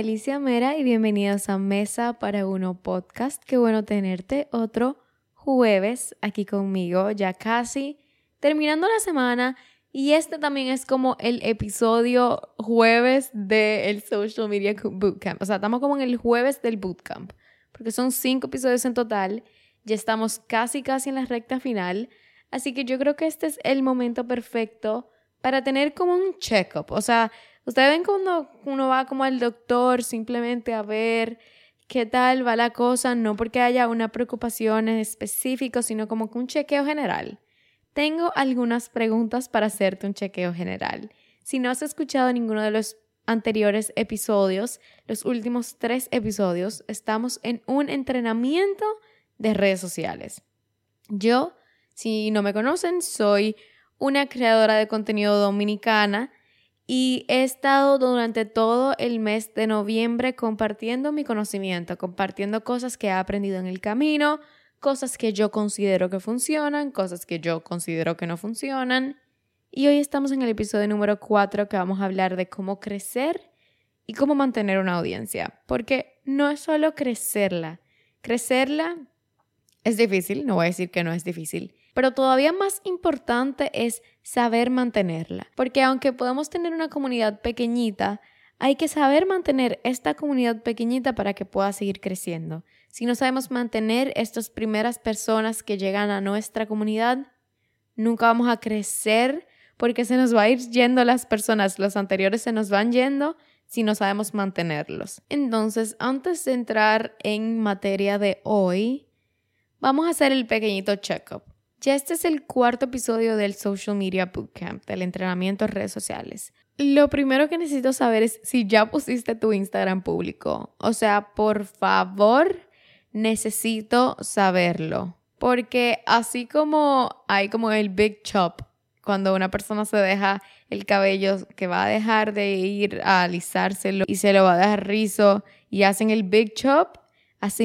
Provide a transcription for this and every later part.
Alicia Mera y bienvenidos a Mesa para Uno Podcast. Qué bueno tenerte otro jueves aquí conmigo, ya casi terminando la semana. Y este también es como el episodio jueves del Social Media Bootcamp. O sea, estamos como en el jueves del Bootcamp, porque son cinco episodios en total. Ya estamos casi, casi en la recta final. Así que yo creo que este es el momento perfecto para tener como un check-up. O sea, ustedes ven cuando uno va como al doctor simplemente a ver qué tal va la cosa, no porque haya una preocupación en específico, sino como que un chequeo general. Tengo algunas preguntas para hacerte un chequeo general. Si no has escuchado ninguno de los anteriores episodios, los últimos tres episodios, estamos en un entrenamiento de redes sociales. Yo, si no me conocen, soy una creadora de contenido dominicana y he estado durante todo el mes de noviembre compartiendo mi conocimiento, compartiendo cosas que he aprendido en el camino, cosas que yo considero que funcionan, cosas que yo considero que no funcionan. Y hoy estamos en el episodio número 4 que vamos a hablar de cómo crecer y cómo mantener una audiencia. Porque no es solo crecerla. Crecerla es difícil, no voy a decir que no es difícil, pero todavía más importante es saber mantenerla, porque aunque podemos tener una comunidad pequeñita, hay que saber mantener esta comunidad pequeñita para que pueda seguir creciendo. Si no sabemos mantener estas primeras personas que llegan a nuestra comunidad, nunca vamos a crecer porque se nos va a ir yendo las personas, los anteriores se nos van yendo si no sabemos mantenerlos. Entonces, antes de entrar en materia de hoy, vamos a hacer el pequeñito check-up. Ya este es el cuarto episodio del Social Media Bootcamp, del entrenamiento en redes sociales. Lo primero que necesito saber es si ya pusiste tu Instagram público. O sea, por favor, necesito saberlo. Porque así como hay como el big chop, cuando una persona se deja el cabello que va a dejar de ir a alisárselo y se lo va a dejar rizo y hacen el big chop,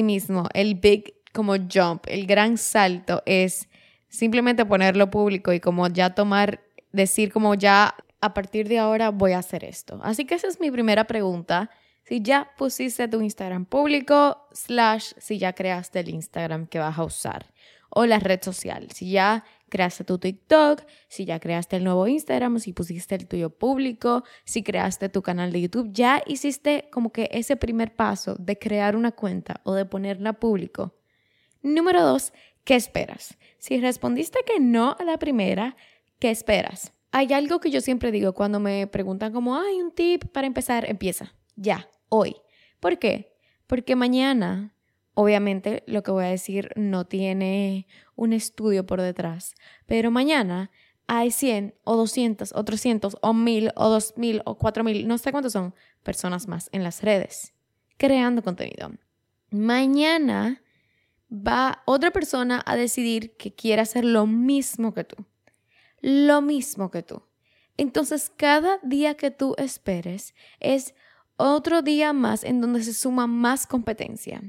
mismo el big como jump, el gran salto es simplemente ponerlo público y como ya tomar, decir como ya a partir de ahora voy a hacer esto. Así que esa es mi primera pregunta. Si ya pusiste tu Instagram público, slash, si ya creaste el Instagram que vas a usar o la red social. Si ya creaste tu TikTok, si ya creaste el nuevo Instagram, si pusiste el tuyo público, si creaste tu canal de YouTube, ya hiciste como que ese primer paso de crear una cuenta o de ponerla público. Número dos, ¿Qué esperas? Si respondiste que no a la primera, ¿qué esperas? Hay algo que yo siempre digo cuando me preguntan como, hay un tip para empezar, empieza, ya, hoy. ¿Por qué? Porque mañana, obviamente lo que voy a decir no tiene un estudio por detrás, pero mañana hay 100 o 200 o 300 o 1000 o 2000 o 4000, no sé cuántos son, personas más en las redes creando contenido. Mañana va otra persona a decidir que quiere hacer lo mismo que tú. Lo mismo que tú. Entonces, cada día que tú esperes es otro día más en donde se suma más competencia.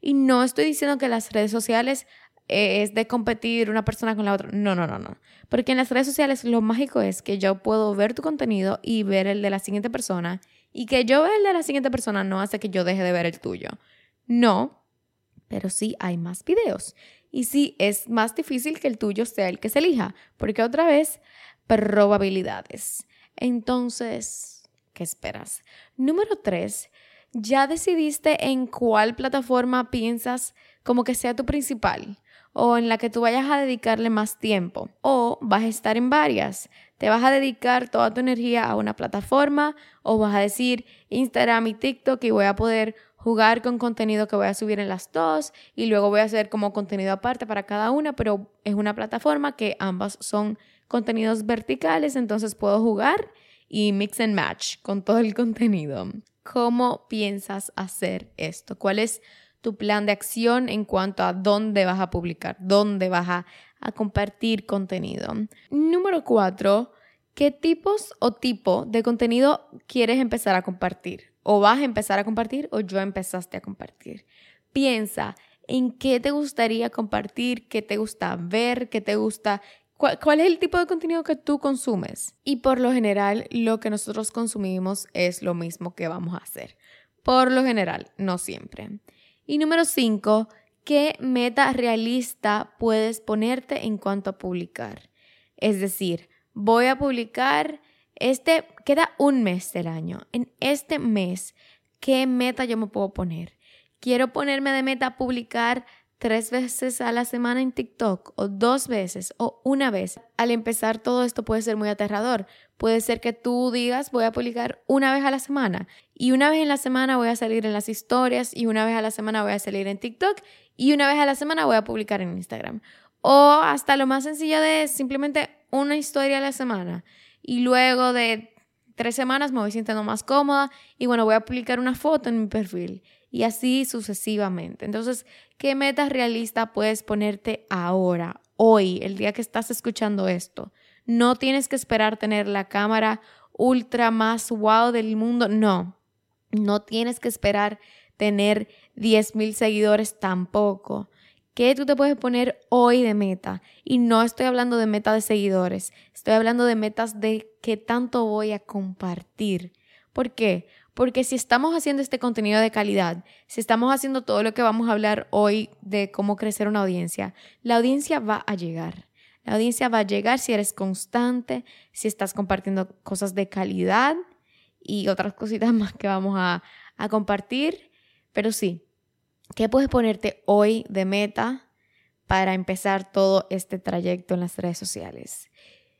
Y no estoy diciendo que las redes sociales eh, es de competir una persona con la otra. No, no, no, no. Porque en las redes sociales lo mágico es que yo puedo ver tu contenido y ver el de la siguiente persona. Y que yo vea el de la siguiente persona no hace que yo deje de ver el tuyo. No, pero sí hay más videos. Y sí es más difícil que el tuyo sea el que se elija, porque otra vez, probabilidades. Entonces, ¿qué esperas? Número tres, ¿ya decidiste en cuál plataforma piensas como que sea tu principal? o en la que tú vayas a dedicarle más tiempo. O vas a estar en varias. Te vas a dedicar toda tu energía a una plataforma o vas a decir Instagram y TikTok y voy a poder jugar con contenido que voy a subir en las dos y luego voy a hacer como contenido aparte para cada una, pero es una plataforma que ambas son contenidos verticales, entonces puedo jugar y mix and match con todo el contenido. ¿Cómo piensas hacer esto? ¿Cuál es tu plan de acción en cuanto a dónde vas a publicar, dónde vas a, a compartir contenido? Número cuatro, ¿qué tipos o tipo de contenido quieres empezar a compartir? O vas a empezar a compartir o yo empezaste a compartir. Piensa en qué te gustaría compartir, qué te gusta ver, qué te gusta, cuál, es el tipo de contenido que tú consumes. Y por lo general lo que nosotros consumimos es lo mismo que vamos a hacer. por lo general, no siempre. Y número 5, ¿qué meta realista puedes ponerte en cuanto a publicar? Es decir, voy a publicar este, queda un mes del año. En este mes, ¿qué meta yo me puedo poner? Quiero ponerme de meta publicar tres veces a la semana en TikTok o dos veces o una vez. Al empezar todo esto puede ser muy aterrador. Puede ser que tú digas voy a publicar una vez a la semana y una vez en la semana voy a salir en las historias y una vez a la semana voy a salir en TikTok y una vez a la semana voy a publicar en Instagram. O hasta lo más sencillo de simplemente una historia a la semana y luego de tres semanas me voy sintiendo más cómoda y bueno, voy a publicar una foto en mi perfil y así sucesivamente. Entonces, ¿qué metas realistas puedes ponerte ahora, hoy, el día que estás escuchando esto? No tienes que esperar tener la cámara ultra más wow del mundo, no. No tienes que esperar tener 10.000 seguidores tampoco. ¿Qué tú te puedes poner hoy de meta? Y no estoy hablando de meta de seguidores, estoy hablando de metas de qué tanto voy a compartir. ¿Por qué? Porque si estamos haciendo este contenido de calidad, si estamos haciendo todo lo que vamos a hablar hoy de cómo crecer una audiencia, la audiencia va a llegar. La audiencia va a llegar si eres constante, si estás compartiendo cosas de calidad y otras cositas más que vamos a, a compartir. Pero sí, ¿Qué puedes ponerte hoy de meta para empezar todo este trayecto en las redes sociales?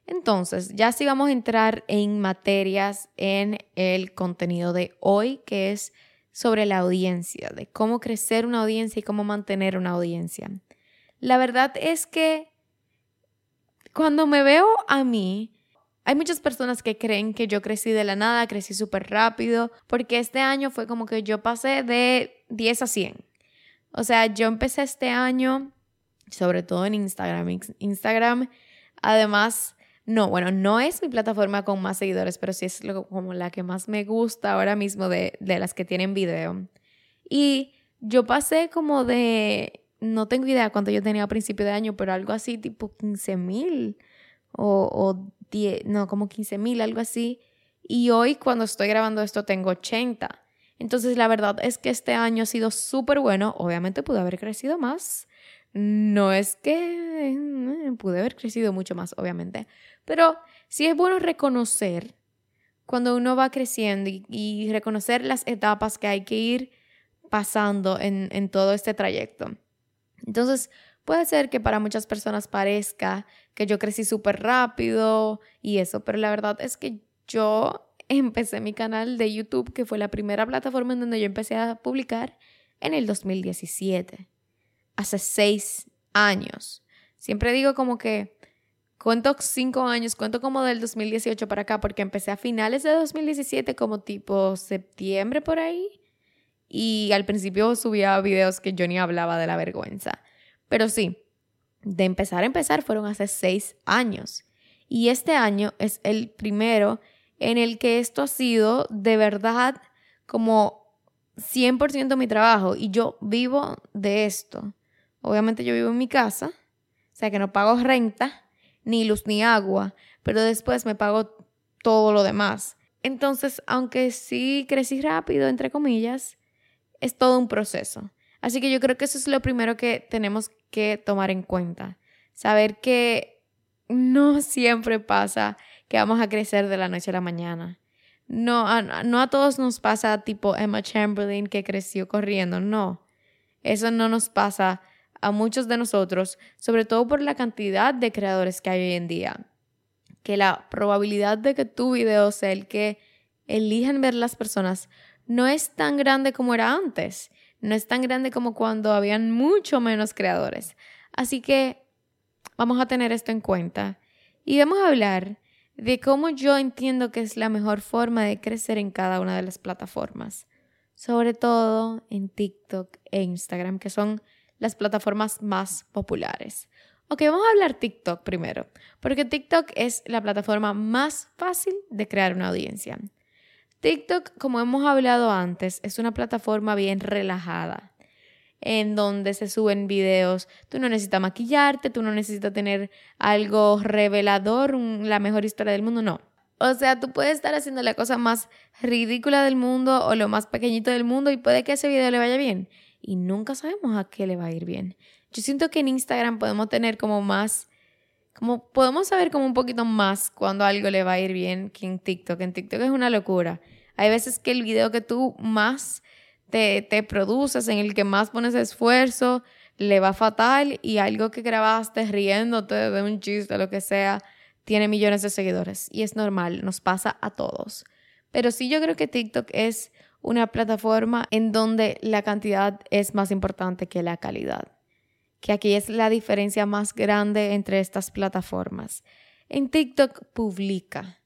Entonces, ya sí vamos a entrar en materias en el contenido de hoy, que es sobre la audiencia, de cómo crecer una audiencia y cómo mantener una audiencia. La verdad es que cuando me veo a mí, hay muchas personas que creen que yo crecí de la nada, crecí súper rápido, porque este año fue como que yo pasé de 10 a 100. O sea, yo empecé este año, sobre todo en Instagram. Instagram, además, no, bueno, no es mi plataforma con más seguidores, pero sí es como la que más me gusta ahora mismo de, las que tienen video. Y yo pasé como de, no tengo idea cuánto yo tenía a principio de año, pero algo así tipo 15 mil o, o 10, no, como 15 mil, algo así. Y hoy cuando estoy grabando esto tengo 80. Entonces, la verdad es que este año ha sido súper bueno. Obviamente pude haber crecido más. No es que eh, pude haber crecido mucho más, obviamente. Pero sí es bueno reconocer cuando uno va creciendo y, reconocer las etapas que hay que ir pasando en, en todo este trayecto. Entonces, puede ser que para muchas personas parezca que yo crecí súper rápido y eso, pero la verdad es que yo empecé mi canal de YouTube, que fue la primera plataforma en donde yo empecé a publicar en el 2017, hace seis años. Siempre digo como que cuento cinco años, cuento como del 2018 para acá, porque empecé a finales de 2017, como tipo septiembre por ahí. Y al principio subía videos que yo ni hablaba de la vergüenza. Pero sí, de empezar a empezar fueron hace seis años. Y este año es el primero en el que esto ha sido de verdad como 100% mi trabajo y yo vivo de esto. Obviamente yo vivo en mi casa, o sea que no pago renta, ni luz ni agua, pero después me pago todo lo demás. Entonces, aunque sí crecí rápido, entre comillas, es todo un proceso. Así que yo creo que eso es lo primero que tenemos que tomar en cuenta. Saber que no siempre pasa que vamos a crecer de la noche a la mañana. No a, no a todos nos pasa tipo Emma Chamberlain que creció corriendo, no. Eso no nos pasa a muchos de nosotros, sobre todo por la cantidad de creadores que hay hoy en día. Que la probabilidad de que tu video sea el que elijan ver las personas no es tan grande como era antes. No es tan grande como cuando habían mucho menos creadores. Así que vamos a tener esto en cuenta. Y vamos a hablar de cómo yo entiendo que es la mejor forma de crecer en cada una de las plataformas, sobre todo en TikTok e Instagram, que son las plataformas más populares. Ok, vamos a hablar TikTok primero, porque TikTok es la plataforma más fácil de crear una audiencia. TikTok, como hemos hablado antes, es una plataforma bien relajada en donde se suben videos. Tú no necesitas maquillarte, tú no necesitas tener algo revelador, la mejor historia del mundo, no. O sea, tú puedes estar haciendo la cosa más ridícula del mundo o lo más pequeñito del mundo y puede que ese video le vaya bien. Y nunca sabemos a qué le va a ir bien. Yo siento que en Instagram podemos tener como más, como podemos saber como un poquito más cuando algo le va a ir bien que en TikTok. En TikTok es una locura. Hay veces que el video que tú más te, te produces, en el que más pones esfuerzo, le va fatal y algo que grabaste riéndote de un chiste, lo que sea, tiene millones de seguidores. Y es normal, nos pasa a todos. Pero sí yo creo que TikTok es una plataforma en donde la cantidad es más importante que la calidad. Que aquí es la diferencia más grande entre estas plataformas. En TikTok publica.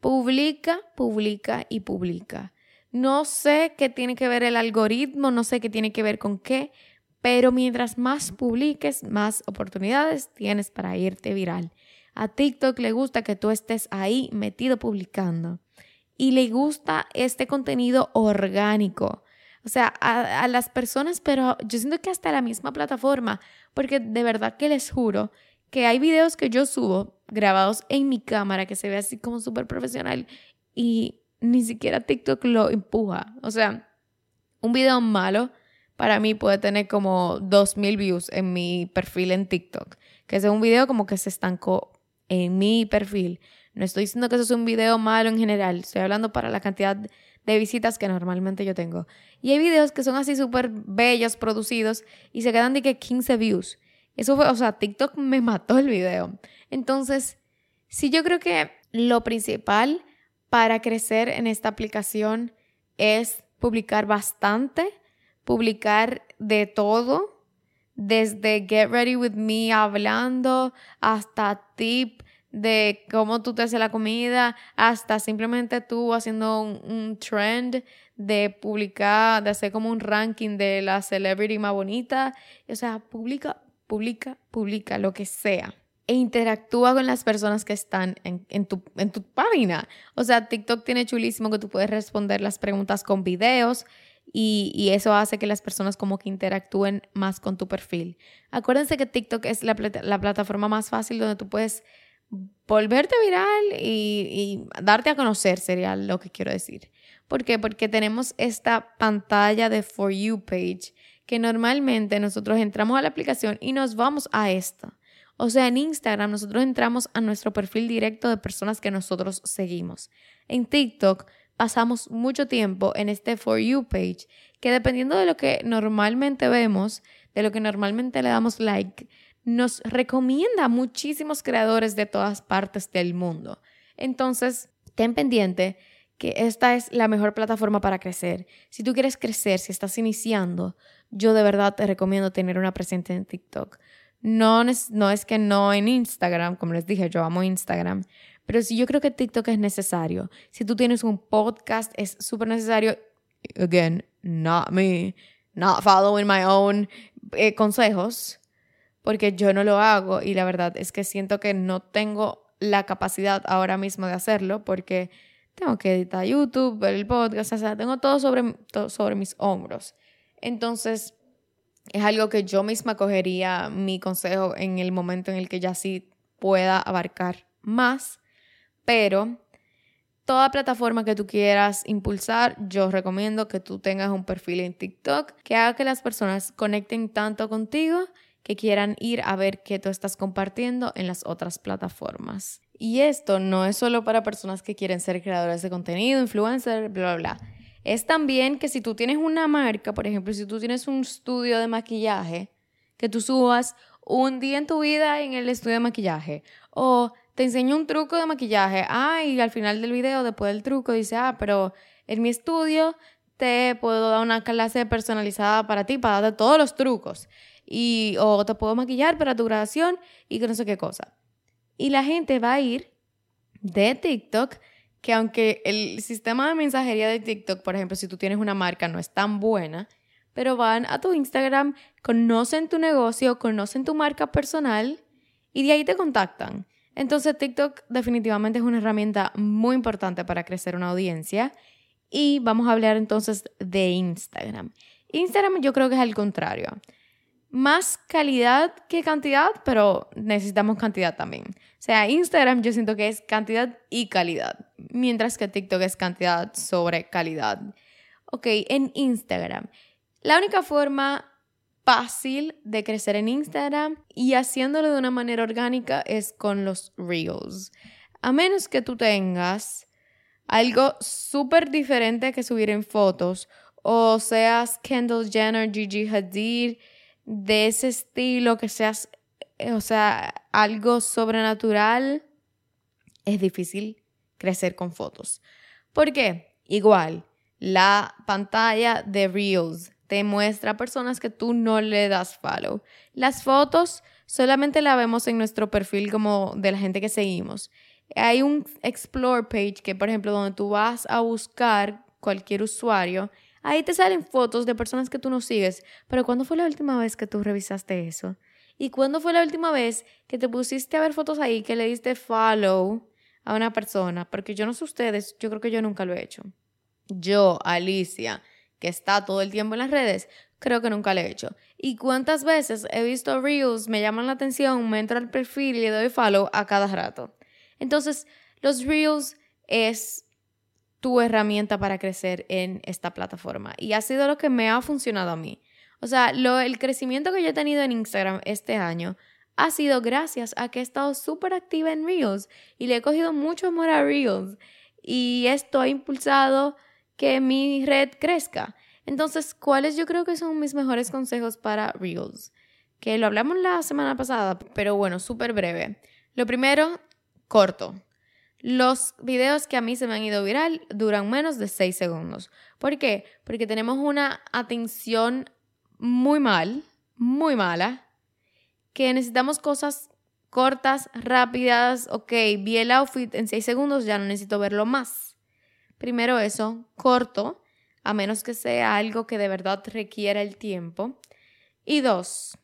Publica, publica y publica. No sé qué tiene que ver el algoritmo, no sé qué tiene que ver con qué, pero mientras más publiques, más oportunidades tienes para irte viral. A TikTok le gusta que tú estés ahí metido publicando y le gusta este contenido orgánico. O sea, a, las personas, pero yo siento que hasta la misma plataforma, porque de verdad que les juro que hay videos que yo subo grabados en mi cámara que se ve así como súper profesional y ni siquiera TikTok lo empuja. O sea, un video malo para mí puede tener como 2.000 views en mi perfil en TikTok, que es un video como que se estancó en mi perfil. No estoy diciendo que eso es un video malo en general, estoy hablando para la cantidad de visitas que normalmente yo tengo. Y hay videos que son así súper bellos, producidos, y se quedan de que 15 views. Eso fue, o sea, TikTok me mató el video. Entonces, sí yo creo que lo principal para crecer en esta aplicación es publicar bastante, publicar de todo, desde Get Ready With Me hablando hasta tip de cómo tú te haces la comida, hasta simplemente tú haciendo un, trend de publicar, de hacer como un ranking de la celebrity más bonita. O sea, publica, publica, publica lo que sea. E interactúa con las personas que están en, tu, en tu página. O sea, TikTok tiene chulísimo que tú puedes responder las preguntas con videos y, eso hace que las personas como que interactúen más con tu perfil. Acuérdense que TikTok es la, la plataforma más fácil donde tú puedes volverte viral y, darte a conocer, sería lo que quiero decir. ¿Por qué? Porque tenemos esta pantalla de For You page que normalmente nosotros entramos a la aplicación y nos vamos a esta. O sea, en Instagram nosotros entramos a nuestro perfil directo de personas que nosotros seguimos. En TikTok pasamos mucho tiempo en este For You page, que dependiendo de lo que normalmente vemos, de lo que normalmente le damos like, nos recomienda a muchísimos creadores de todas partes del mundo. Entonces, ten pendiente que esta es la mejor plataforma para crecer. Si tú quieres crecer, si estás iniciando, yo de verdad te recomiendo tener una presencia en TikTok. No, no es que no en Instagram, como les dije, yo amo Instagram, pero sí yo creo que TikTok es necesario. Si tú tienes un podcast, es súper necesario. Again, not me, not following my own eh, consejos, porque yo no lo hago y la verdad es que siento que no tengo la capacidad ahora mismo de hacerlo porque tengo que editar YouTube, ver el podcast, o sea, tengo todo sobre, todo sobre mis hombros. Entonces, es algo que yo misma cogería mi consejo en el momento en el que ya sí pueda abarcar más pero toda plataforma que tú quieras impulsar, yo recomiendo que tú tengas un perfil en TikTok que haga que las personas conecten tanto contigo que quieran ir a ver qué tú estás compartiendo en las otras plataformas. Y esto no es solo para personas que quieren ser creadores de contenido, influencers, bla, bla, bla. Es también que si tú tienes una marca, por ejemplo, si tú tienes un estudio de maquillaje, que tú subas un día en tu vida en el estudio de maquillaje o te enseño un truco de maquillaje. Ah, y al final del video, después del truco, dice, ah, pero en mi estudio te puedo dar una clase personalizada para ti, para darte todos los trucos. Y, o te puedo maquillar para tu grabación y que no sé qué cosa. Y la gente va a ir de TikTok, que aunque el sistema de mensajería de TikTok, por ejemplo, si tú tienes una marca, no es tan buena, pero van a tu Instagram, conocen tu negocio, conocen tu marca personal y de ahí te contactan. Entonces TikTok definitivamente es una herramienta muy importante para crecer una audiencia. Y vamos a hablar entonces de Instagram. Instagram yo creo que es al contrario. Más calidad que cantidad, pero necesitamos cantidad también. O sea, Instagram yo siento que es cantidad y calidad, mientras que TikTok es cantidad sobre calidad. Ok, en Instagram. La única forma fácil de crecer en Instagram y haciéndolo de una manera orgánica es con los reels. A menos que tú tengas algo súper diferente que subir en fotos o seas Kendall Jenner, Gigi Hadid, de ese estilo, que seas, eh, o sea, algo sobrenatural, es difícil crecer con fotos. ¿Por qué? Igual, la pantalla de Reels te muestra personas que tú no le das follow. Las fotos solamente la vemos en nuestro perfil como de la gente que seguimos. Hay un explore page que, por ejemplo, donde tú vas a buscar cualquier usuario Ahí te salen fotos de personas que tú no sigues, pero ¿cuándo fue la última vez que tú revisaste eso? ¿Y cuándo fue la última vez que te pusiste a ver fotos ahí, que le diste follow a una persona? Porque yo no sé ustedes, yo creo que yo nunca lo he hecho. Yo, Alicia, que está todo el tiempo en las redes, creo que nunca lo he hecho. ¿Y cuántas veces he visto reels, me llaman la atención, me entro al perfil y le doy follow a cada rato? Entonces, los reels es tu herramienta para crecer en esta plataforma. Y ha sido lo que me ha funcionado a mí. O sea, lo, el crecimiento que yo he tenido en Instagram este año ha sido gracias a que he estado súper activa en Reels y le he cogido mucho amor a Reels. Y esto ha impulsado que mi red crezca. Entonces, ¿cuáles yo creo que son mis mejores consejos para Reels? Que lo hablamos la semana pasada, pero bueno, súper breve. Lo primero, corto. Los videos que a mí se me han ido viral duran menos de 6 segundos. ¿Por qué? Porque tenemos una atención muy mal, muy mala, que necesitamos cosas cortas, rápidas. Ok, vi el outfit en 6 segundos, ya no necesito verlo más. Primero eso, corto, a menos que sea algo que de verdad requiera el tiempo. Y dos,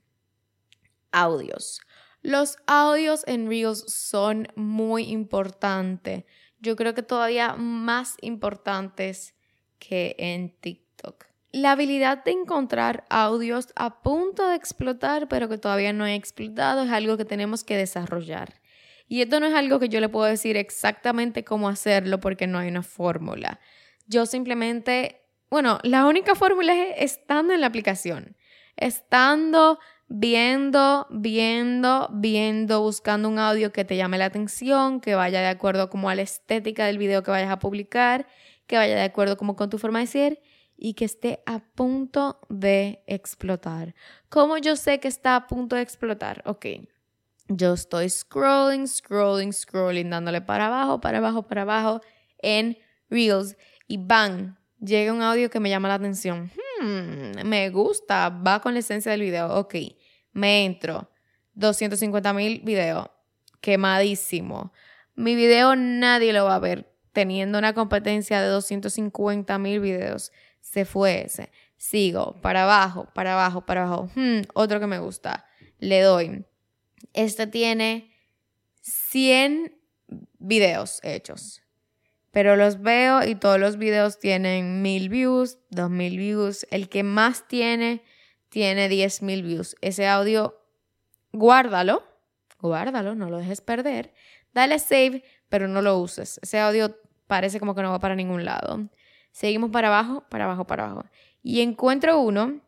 audios. Los audios en Reels son muy importantes. Yo creo que todavía más importantes que en TikTok. La habilidad de encontrar audios a punto de explotar, pero que todavía no he explotado, es algo que tenemos que desarrollar. Y esto no es algo que yo le puedo decir exactamente cómo hacerlo porque no hay una fórmula. Yo simplemente, bueno, la única fórmula es estando en la aplicación, estando viendo, viendo, viendo, buscando un audio que te llame la atención, que vaya de acuerdo como a la estética del video que vayas a publicar, que vaya de acuerdo como con tu forma de ser y que esté a punto de explotar. ¿Cómo yo sé que está a punto de explotar? Ok, yo estoy scrolling, scrolling, scrolling, dándole para abajo, para abajo, para abajo en Reels y bang, llega un audio que me llama la atención. Hmm, me gusta, va con la esencia del video. Ok, me entro. 250 mil videos. Quemadísimo. Mi video nadie lo va a ver. Teniendo una competencia de 250 mil videos. Se fue ese. Sigo. Para abajo, para abajo, para abajo. Hmm, otro que me gusta. Le doy. Este tiene 100 videos hechos. Pero los veo y todos los videos tienen mil views, dos mil views. El que más tiene tiene 10.000 views. Ese audio, guárdalo, guárdalo, no lo dejes perder. Dale save, pero no lo uses. Ese audio parece como que no va para ningún lado. Seguimos para abajo, para abajo, para abajo. Y encuentro uno,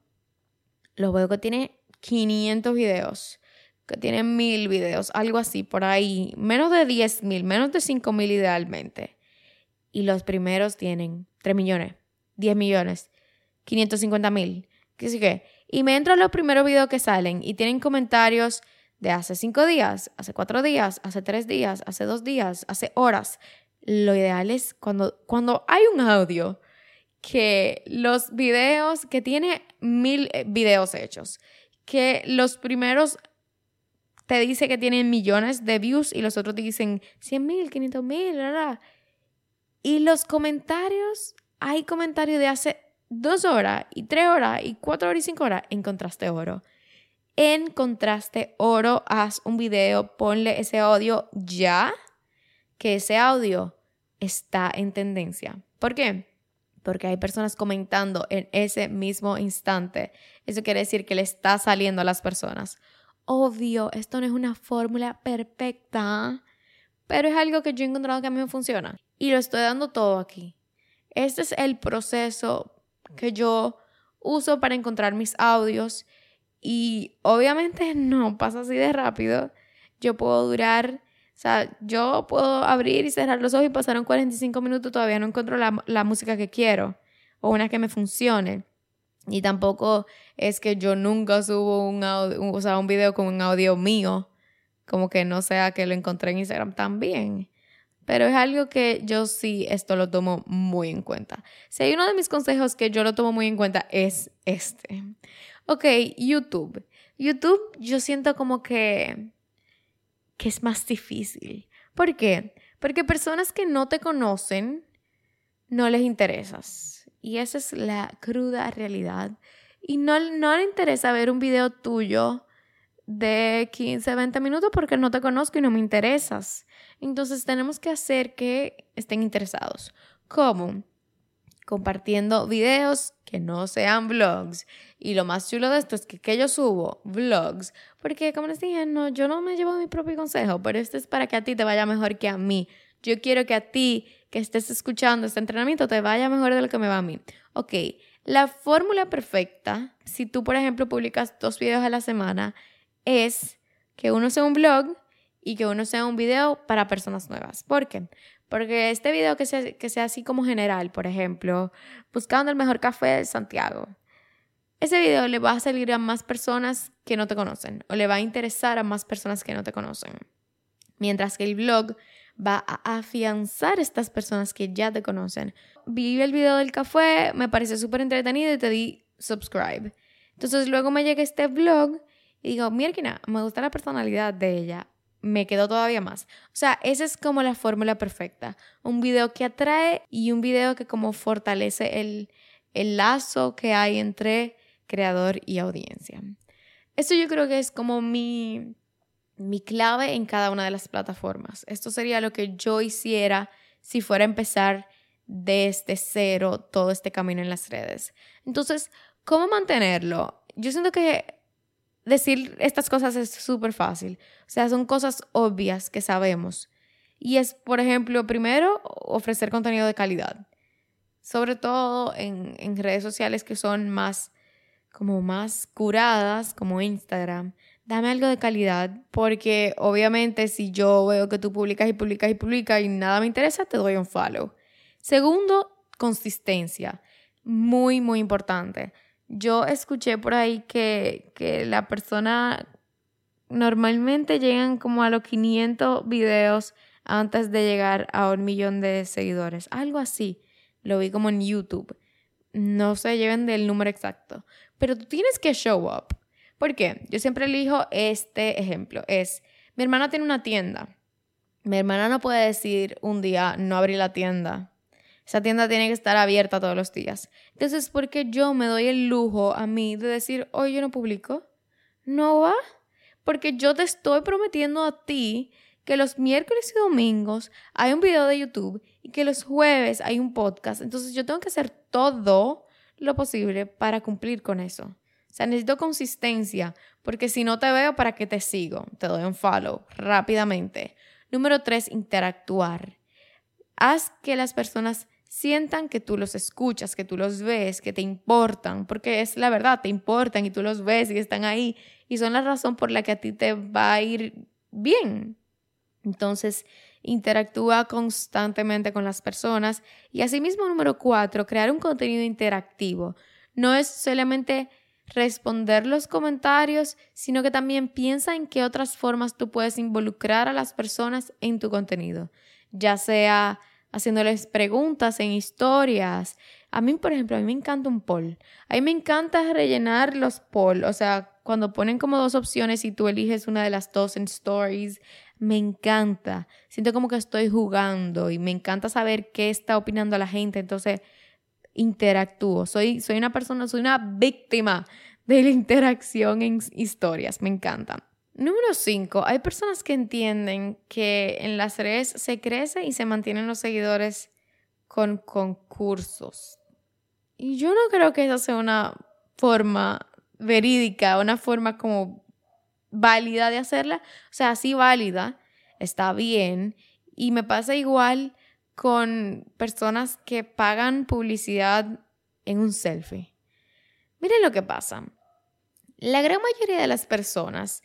lo veo que tiene 500 videos, que tiene 1000 videos, algo así, por ahí. Menos de 10.000, menos de 5.000 idealmente. Y los primeros tienen 3 millones, 10 millones, 550 mil. ¿Qué sí que? Y me entro a los primeros videos que salen y tienen comentarios de hace cinco días, hace cuatro días, hace tres días, hace dos días, hace horas. Lo ideal es cuando, cuando hay un audio que los videos, que tiene mil eh, videos hechos, que los primeros te dice que tienen millones de views y los otros te dicen 100 mil, 500 mil, y los comentarios, hay comentarios de hace dos horas y tres horas y cuatro horas y cinco horas, encontraste oro. Encontraste oro, haz un video, ponle ese audio ya, que ese audio está en tendencia. ¿Por qué? Porque hay personas comentando en ese mismo instante eso quiere decir que le está saliendo a las personas. Obvio, esto no es una fórmula perfecta, pero es algo que yo he encontrado que a mí me funciona. Y lo estoy dando todo aquí. Este es el proceso que yo uso para encontrar mis audios y obviamente no pasa así de rápido. Yo puedo durar, o sea, yo puedo abrir y cerrar los ojos y pasaron 45 minutos, todavía no encuentro la, la música que quiero o una que me funcione. Y tampoco es que yo nunca subo un, audio, o sea, un video con un audio mío, como que no sea que lo encontré en Instagram también. Pero es algo que yo sí esto lo tomo muy en cuenta. Si hay uno de mis consejos que yo lo tomo muy en cuenta es este. Ok, YouTube. YouTube yo siento como que, que es más difícil. ¿Por qué? Porque personas que no te conocen no les interesas. Y esa es la cruda realidad. Y no, no le interesa ver un video tuyo de 15, 20 minutos porque no te conozco y no me interesas. Entonces tenemos que hacer que estén interesados. ¿Cómo? Compartiendo videos que no sean vlogs. Y lo más chulo de esto es que, que yo subo vlogs. Porque como les dije, no, yo no me llevo mi propio consejo, pero esto es para que a ti te vaya mejor que a mí. Yo quiero que a ti que estés escuchando este entrenamiento te vaya mejor de lo que me va a mí. Ok, la fórmula perfecta, si tú por ejemplo publicas dos videos a la semana, es que uno sea un blog y que uno sea un video para personas nuevas. ¿Por qué? Porque este video que sea, que sea así como general, por ejemplo, buscando el mejor café de Santiago, ese video le va a salir a más personas que no te conocen o le va a interesar a más personas que no te conocen. Mientras que el blog va a afianzar a estas personas que ya te conocen. Vi el video del café, me pareció súper entretenido y te di subscribe. Entonces luego me llega este blog y digo, mira, me gusta la personalidad de ella, me quedó todavía más. O sea, esa es como la fórmula perfecta. Un video que atrae y un video que como fortalece el, el lazo que hay entre creador y audiencia. Eso yo creo que es como mi, mi clave en cada una de las plataformas. Esto sería lo que yo hiciera si fuera a empezar desde cero todo este camino en las redes. Entonces, ¿cómo mantenerlo? Yo siento que decir estas cosas es súper fácil. O sea, son cosas obvias que sabemos. Y es, por ejemplo, primero, ofrecer contenido de calidad. Sobre todo en, en redes sociales que son más, como más curadas, como Instagram. Dame algo de calidad, porque obviamente si yo veo que tú publicas y publicas y publicas y nada me interesa, te doy un follow. Segundo, consistencia. Muy, muy importante. Yo escuché por ahí que, que la persona normalmente llegan como a los 500 videos antes de llegar a un millón de seguidores. Algo así. Lo vi como en YouTube. No se lleven del número exacto. Pero tú tienes que show up. ¿Por qué? Yo siempre elijo este ejemplo. Es, mi hermana tiene una tienda. Mi hermana no puede decir un día, no abrí la tienda esa tienda tiene que estar abierta todos los días. Entonces, ¿por qué yo me doy el lujo a mí de decir, hoy yo no publico? No va. Porque yo te estoy prometiendo a ti que los miércoles y domingos hay un video de YouTube y que los jueves hay un podcast. Entonces yo tengo que hacer todo lo posible para cumplir con eso. O sea, necesito consistencia, porque si no te veo, ¿para qué te sigo? Te doy un follow rápidamente. Número tres, interactuar. Haz que las personas sientan que tú los escuchas, que tú los ves, que te importan, porque es la verdad, te importan y tú los ves y están ahí y son la razón por la que a ti te va a ir bien. Entonces, interactúa constantemente con las personas y asimismo, número cuatro, crear un contenido interactivo. No es solamente responder los comentarios, sino que también piensa en qué otras formas tú puedes involucrar a las personas en tu contenido, ya sea haciéndoles preguntas en historias. A mí, por ejemplo, a mí me encanta un poll. A mí me encanta rellenar los polls. O sea, cuando ponen como dos opciones y tú eliges una de las dos en stories, me encanta. Siento como que estoy jugando y me encanta saber qué está opinando la gente. Entonces, interactúo. Soy, soy una persona, soy una víctima de la interacción en historias. Me encanta. Número 5. Hay personas que entienden que en las redes se crece y se mantienen los seguidores con concursos. Y yo no creo que esa sea una forma verídica, una forma como válida de hacerla. O sea, sí válida, está bien. Y me pasa igual con personas que pagan publicidad en un selfie. Miren lo que pasa. La gran mayoría de las personas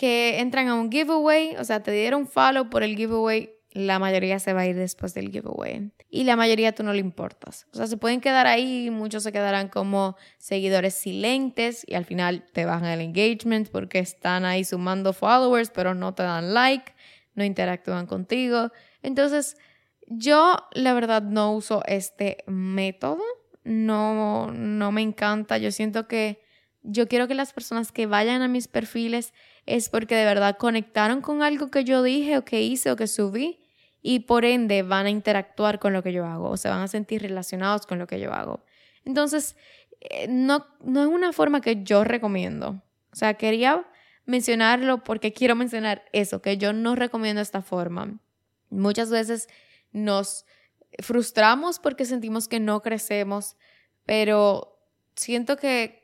que entran a un giveaway, o sea, te dieron follow por el giveaway, la mayoría se va a ir después del giveaway. Y la mayoría tú no le importas. O sea, se pueden quedar ahí, muchos se quedarán como seguidores silentes y al final te bajan el engagement porque están ahí sumando followers, pero no te dan like, no interactúan contigo. Entonces, yo la verdad no uso este método. No, no me encanta. Yo siento que yo quiero que las personas que vayan a mis perfiles es porque de verdad conectaron con algo que yo dije o que hice o que subí y por ende van a interactuar con lo que yo hago o se van a sentir relacionados con lo que yo hago. Entonces, eh, no, no es una forma que yo recomiendo. O sea, quería mencionarlo porque quiero mencionar eso, que yo no recomiendo esta forma. Muchas veces nos frustramos porque sentimos que no crecemos, pero siento que,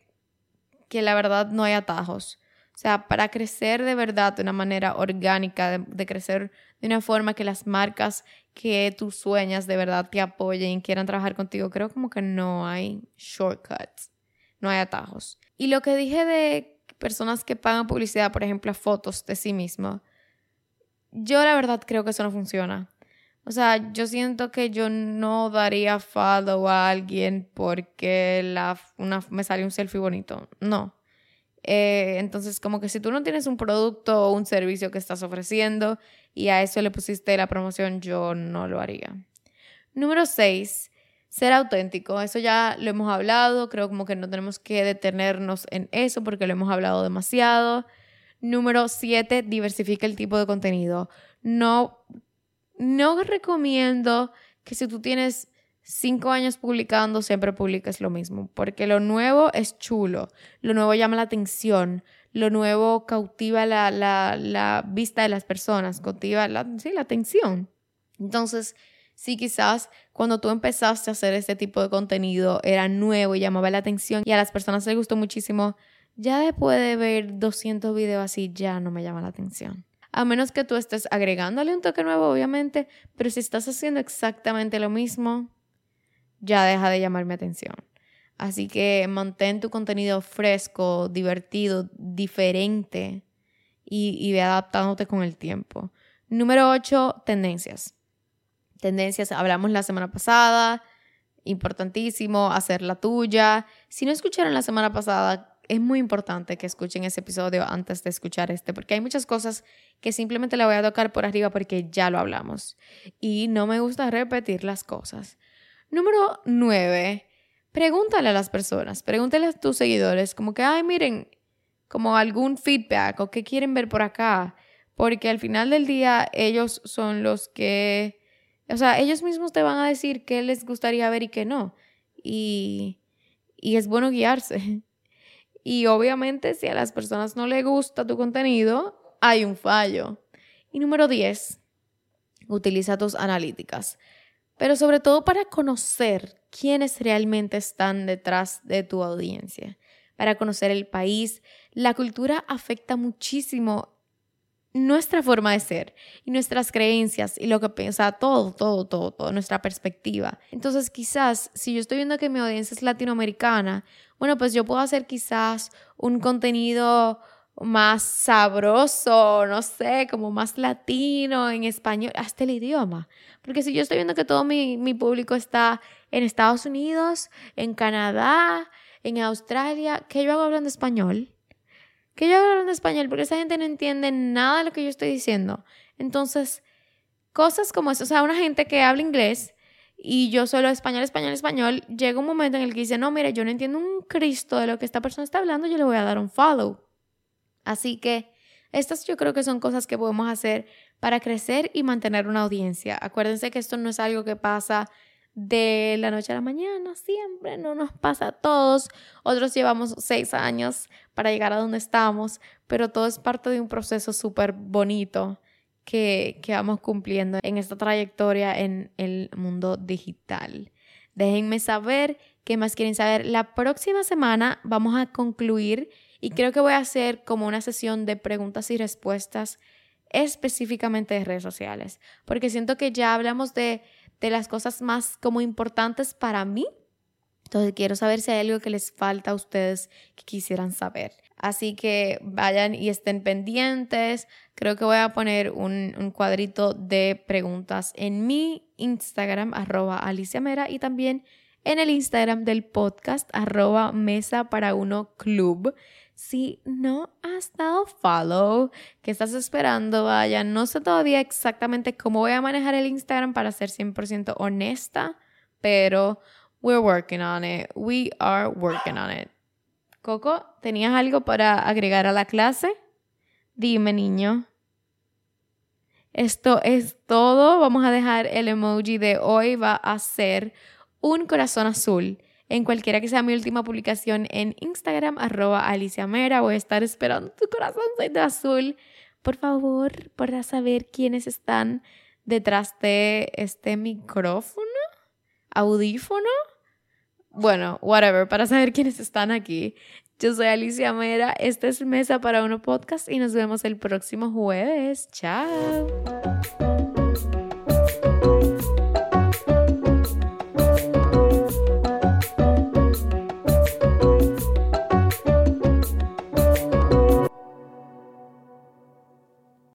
que la verdad no hay atajos. O sea, para crecer de verdad de una manera orgánica, de, crecer de una forma que las marcas que tú sueñas de verdad te apoyen y quieran trabajar contigo, creo como que no hay shortcuts, no hay atajos. Y lo que dije de personas que pagan publicidad, por ejemplo, a fotos de sí mismo, yo la verdad creo que eso no funciona. O sea, yo siento que yo no daría follow a alguien porque la, una, me sale un selfie bonito. No. Eh, entonces, como que si tú no tienes un producto o un servicio que estás ofreciendo y a eso le pusiste la promoción, yo no lo haría. Número 6, ser auténtico. Eso ya lo hemos hablado, creo como que no tenemos que detenernos en eso porque lo hemos hablado demasiado. Número 7, diversifica el tipo de contenido. No, no recomiendo que si tú tienes cinco años publicando, siempre publicas lo mismo, porque lo nuevo es chulo, lo nuevo llama la atención, lo nuevo cautiva la, la, la vista de las personas, cautiva la, sí, la atención. Entonces, sí, quizás cuando tú empezaste a hacer este tipo de contenido era nuevo y llamaba la atención y a las personas les gustó muchísimo, ya después de ver 200 videos así, ya no me llama la atención. A menos que tú estés agregándole un toque nuevo, obviamente, pero si estás haciendo exactamente lo mismo, ya deja de llamarme atención. Así que mantén tu contenido fresco, divertido, diferente y, y ve adaptándote con el tiempo. Número 8, tendencias. Tendencias, hablamos la semana pasada, importantísimo, hacer la tuya. Si no escucharon la semana pasada, es muy importante que escuchen ese episodio antes de escuchar este, porque hay muchas cosas que simplemente le voy a tocar por arriba porque ya lo hablamos. Y no me gusta repetir las cosas. Número 9. Pregúntale a las personas, pregúntale a tus seguidores, como que, ay, miren, como algún feedback o qué quieren ver por acá. Porque al final del día ellos son los que, o sea, ellos mismos te van a decir qué les gustaría ver y qué no. Y, y es bueno guiarse. Y obviamente si a las personas no les gusta tu contenido, hay un fallo. Y número 10, utiliza tus analíticas pero sobre todo para conocer quiénes realmente están detrás de tu audiencia, para conocer el país. La cultura afecta muchísimo nuestra forma de ser y nuestras creencias y lo que piensa, todo, todo, todo, todo, nuestra perspectiva. Entonces, quizás si yo estoy viendo que mi audiencia es latinoamericana, bueno, pues yo puedo hacer quizás un contenido más sabroso, no sé, como más latino, en español, hasta el idioma. Porque si yo estoy viendo que todo mi, mi público está en Estados Unidos, en Canadá, en Australia, ¿qué yo hago hablando español? ¿Qué yo hago hablando español? Porque esa gente no entiende nada de lo que yo estoy diciendo. Entonces, cosas como eso, o sea, una gente que habla inglés y yo solo español, español, español, llega un momento en el que dice, no, mire, yo no entiendo un Cristo de lo que esta persona está hablando, yo le voy a dar un follow. Así que estas yo creo que son cosas que podemos hacer para crecer y mantener una audiencia. Acuérdense que esto no es algo que pasa de la noche a la mañana, siempre, no nos pasa a todos. Otros llevamos seis años para llegar a donde estamos, pero todo es parte de un proceso súper bonito que, vamos cumpliendo en esta trayectoria en el mundo digital. Déjenme saber qué más quieren saber. La próxima semana vamos a concluir y creo que voy a hacer como una sesión de preguntas y respuestas específicamente de redes sociales, porque siento que ya hablamos de, de las cosas más como importantes para mí. Entonces quiero saber si hay algo que les falta a ustedes que quisieran saber. Así que vayan y estén pendientes. Creo que voy a poner un, cuadrito de preguntas en mi Instagram, arroba Alicia Mera, y también en el Instagram del podcast, arroba Mesa para Uno Club. Si no has dado follow, ¿qué estás esperando? Vaya, no sé todavía exactamente cómo voy a manejar el Instagram para ser 100% honesta, pero we're working on it. We are working on it. Coco, ¿tenías algo para agregar a la clase? Dime, niño. Esto es todo. Vamos a dejar el emoji de hoy. Va a ser un corazón azul en cualquiera que sea mi última publicación en Instagram, arroba Alicia Mera. Voy a estar esperando tu corazón de azul. Por favor, para saber quiénes están detrás de este micrófono, audífono. Bueno, whatever, para saber quiénes están aquí. Yo soy Alicia Mera, esta es Mesa para Uno Podcast y nos vemos el próximo jueves. Chao.